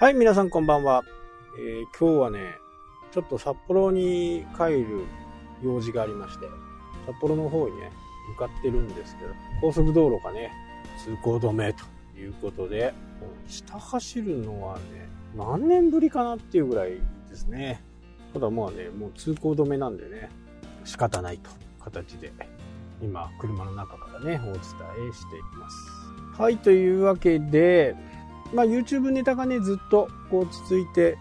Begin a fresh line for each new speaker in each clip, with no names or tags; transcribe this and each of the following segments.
はい、皆さんこんばんは。えー今日はね、ちょっと札幌に帰る用事がありまして、札幌の方にね、向かってるんですけど、高速道路がね、通行止めということで、下走るのはね、何年ぶりかなっていうぐらいですね。ただまあね、もう通行止めなんでね、仕方ないと形で、今、車の中からね、お伝えしています。はい、というわけで、まあ、YouTube ネタがね、ずっとこう続いて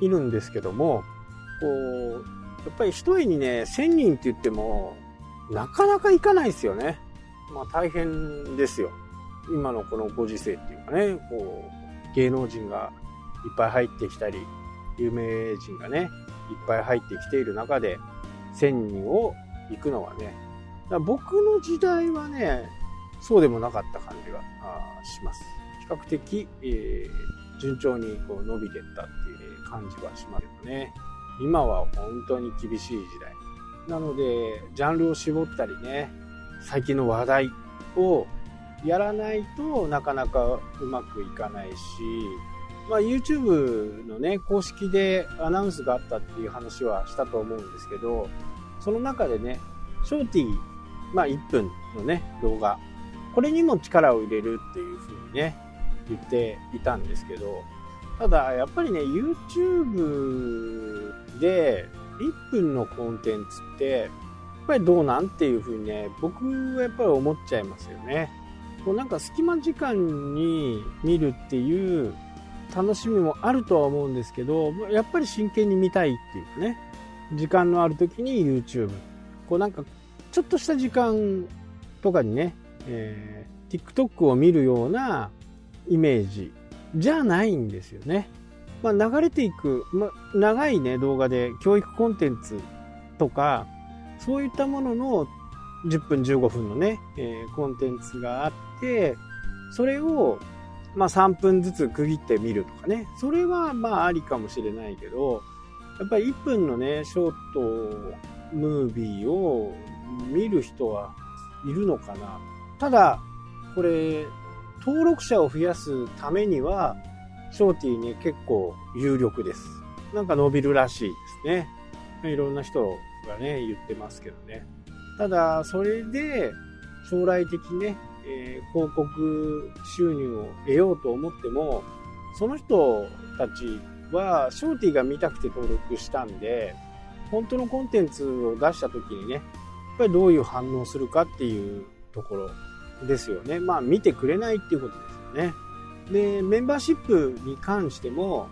いるんですけども、こう、やっぱり一重にね、1000人って言っても、なかなかいかないですよね。まあ大変ですよ。今のこのご時世っていうかね、こう、芸能人がいっぱい入ってきたり、有名人がね、いっぱい入ってきている中で、1000人を行くのはね、僕の時代はね、そうでもなかった感じがします。比較的、えー順調にこう伸びてったっていう感じはしますけどね。今は本当に厳しい時代。なので、ジャンルを絞ったりね、最近の話題をやらないとなかなかうまくいかないし、まあ、YouTube のね、公式でアナウンスがあったっていう話はしたと思うんですけど、その中でね、ショーティー、まあ1分のね、動画、これにも力を入れるっていう風にね、言っていたんですけど、ただやっぱりね、YouTube で1分のコンテンツって、やっぱりどうなんっていう風にね、僕はやっぱり思っちゃいますよね。こうなんか隙間時間に見るっていう楽しみもあるとは思うんですけど、やっぱり真剣に見たいっていうかね、時間のある時に YouTube。こうなんか、ちょっとした時間とかにね、えー TikTok を見るようなイメージじゃないんですよね。まあ、流れていく、まあ、長いね、動画で教育コンテンツとか、そういったものの10分15分のね、えーコンテンツがあって、それを、まあ、3分ずつ区切って見るとかね、それはまあありかもしれないけど、やっぱり1分のね、ショートムービーを見る人はいるのかな。ただ、これ、登録者を増やすためには、ショーティーね、結構有力です。なんか伸びるらしいですね。いろんな人がね、言ってますけどね。ただ、それで、将来的にね、えー広告収入を得ようと思っても、その人たちは、ショーティーが見たくて登録したんで、本当のコンテンツを出した時にね、やっぱりどういう反応するかっていうところですよね。まあ見てくれないっていうことですよね。で、メンバーシップに関しても、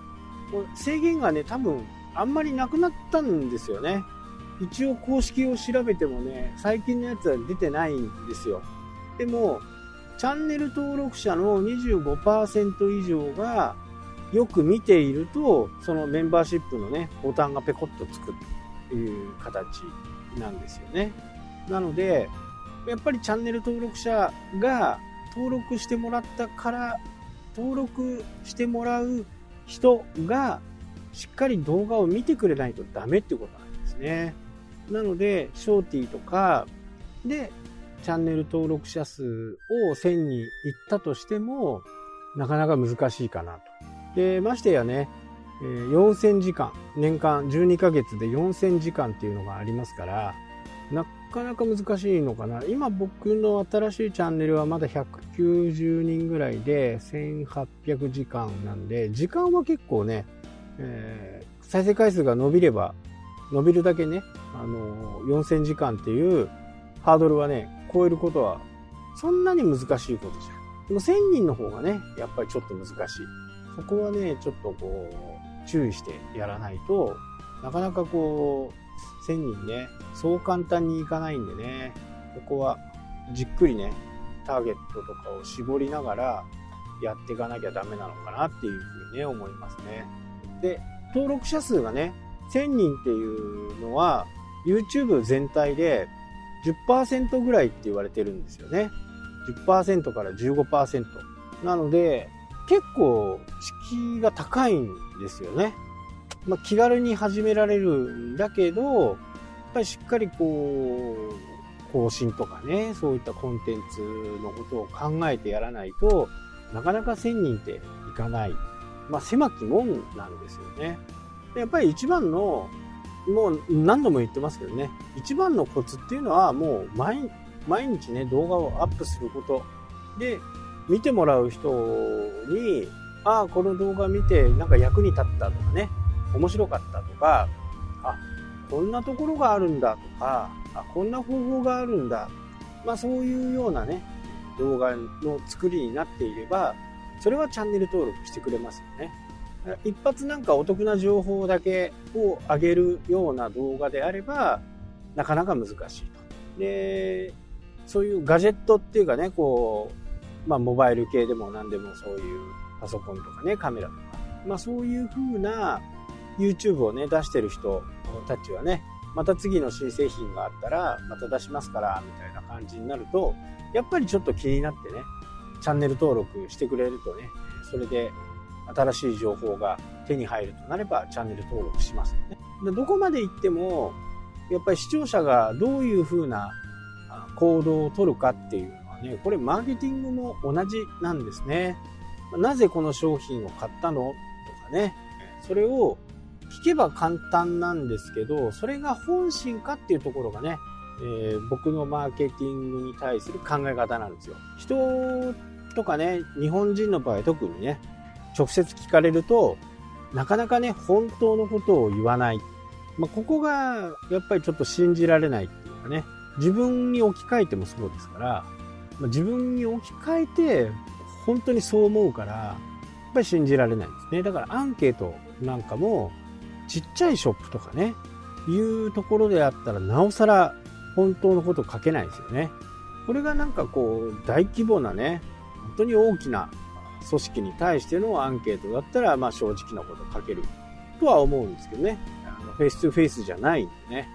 制限がね、多分あんまりなくなったんですよね。一応公式を調べてもね、最近のやつは出てないんですよ。でも、チャンネル登録者の25%以上がよく見ていると、そのメンバーシップのね、ボタンがペコッとつくっていう形なんですよね。なので、やっぱりチャンネル登録者が登録してもらったから、登録してもらう人がしっかり動画を見てくれないとダメってことなんですね。なので、ショーティーとかでチャンネル登録者数を1000人いったとしても、なかなか難しいかなと。で、ましてやね、え4000時間、年間12ヶ月で4000時間っていうのがありますから、なかなか難しいのかな。今僕の新しいチャンネルはまだ190人ぐらいで1800時間なんで、時間は結構ね、えー再生回数が伸びれば、伸びるだけね、あのー4000時間っていうハードルはね、超えることはそんなに難しいことじゃん。でも1000人の方がね、やっぱりちょっと難しい。そこはね、ちょっとこう、注意してやらないと、なかなかこう、1000人ね、そう簡単にいかないんでね、ここはじっくりね、ターゲットとかを絞りながらやっていかなきゃダメなのかなっていうふうにね、思いますね。で、登録者数がね、1000人っていうのは、YouTube 全体で10%ぐらいって言われてるんですよね。10%から15%。なので、結構敷居が高いんですよね。まあ、気軽に始められるんだけど、やっぱりしっかりこう、更新とかね、そういったコンテンツのことを考えてやらないとなかなか1000人っていかない。まあ、狭き門なんですよね。でやっぱり一番の、もう何度も言ってますけどね、一番のコツっていうのはもう毎毎日ね、動画をアップすること。で、見てもらう人に、ああ、この動画見てなんか役に立ったとかね、面白かったとか、あ、こんなところがあるんだとか、あ、こんな方法があるんだ。まあそういうようなね、動画の作りになっていれば、それはチャンネル登録してくれますよね。一発なんかお得な情報だけを上げるような動画であれば、なかなか難しいと。で、そういうガジェットっていうかね、こう、まあモバイル系でも何でもそういうパソコンとかね、カメラとか、まあそういう風な YouTube をね、出してる人たちはね、また次の新製品があったら、また出しますから、みたいな感じになると、やっぱりちょっと気になってね、チャンネル登録してくれるとね、それで新しい情報が手に入るとなればチャンネル登録しますよね。でどこまで行っても、やっぱり視聴者がどういう風な行動をとるかっていうのはね、これマーケティングも同じなんですね。なぜこの商品を買ったの？とかね、それを聞けば簡単なんですけど、それが本心かっていうところがね、えー、僕のマーケティングに対する考え方なんですよ。人とかね、日本人の場合特にね、直接聞かれると、なかなかね、本当のことを言わない。まあ、ここが、やっぱりちょっと信じられないっていうかね、自分に置き換えてもそうですから、まあ、自分に置き換えて、本当にそう思うから、やっぱり信じられないんですね。だからアンケートなんかも、ちっちゃいショップとかね、いうところであったら、なおさら本当のこと書けないですよね。これがなんかこう、大規模なね、本当に大きな組織に対してのアンケートだったら、まあ正直なこと書けるとは思うんですけどね。あのフェイス2フェイスじゃないんでね。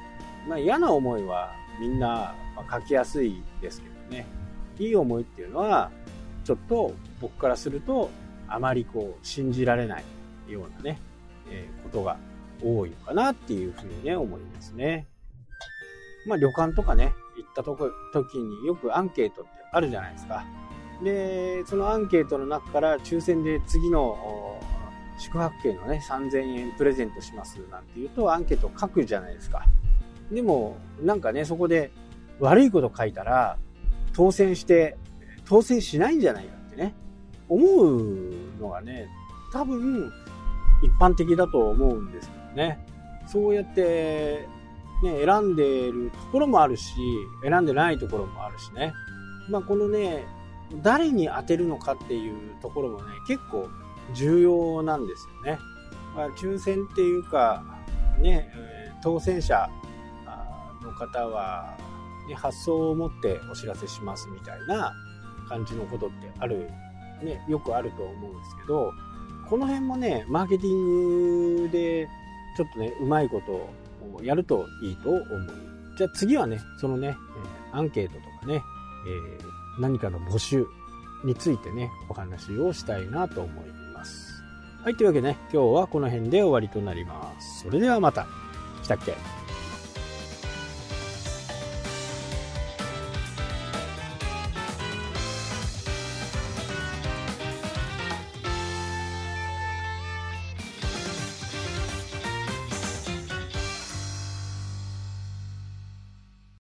まあ嫌な思いはみんな書きやすいですけどね。いい思いっていうのは、ちょっと僕からすると、あまりこう、信じられないようなね、えー、ことが多いのかなっていうふうにね、思いますね。まあ旅館とかね、行ったとこ時によくアンケートってあるじゃないですか。で、そのアンケートの中から抽選で次の宿泊券のね、3000円プレゼントしますなんて言うとアンケート書くじゃないですか。でも、なんかね、そこで悪いこと書いたら、当選して、当選しないんじゃないかってね、思うのがね、多分、一般的だと思うんですけどね。そうやって、ね、選んでるところもあるし、選んでないところもあるしね。まあ、このね、誰に当てるのかっていうところもね、結構重要なんですよね。まあ、抽選っていうか、ね、当選者の方は、ね、発送を持ってお知らせしますみたいな感じのことってある、ね、よくあると思うんですけど、この辺もね、マーケティングでちょっとね、うまいことをやるといいと思う。じゃあ次はね、そのね、アンケートとかね、えー何かの募集についてね、お話をしたいなと思います。はい、というわけでね、今日はこの辺で終わりとなります。それではまた。したっけ？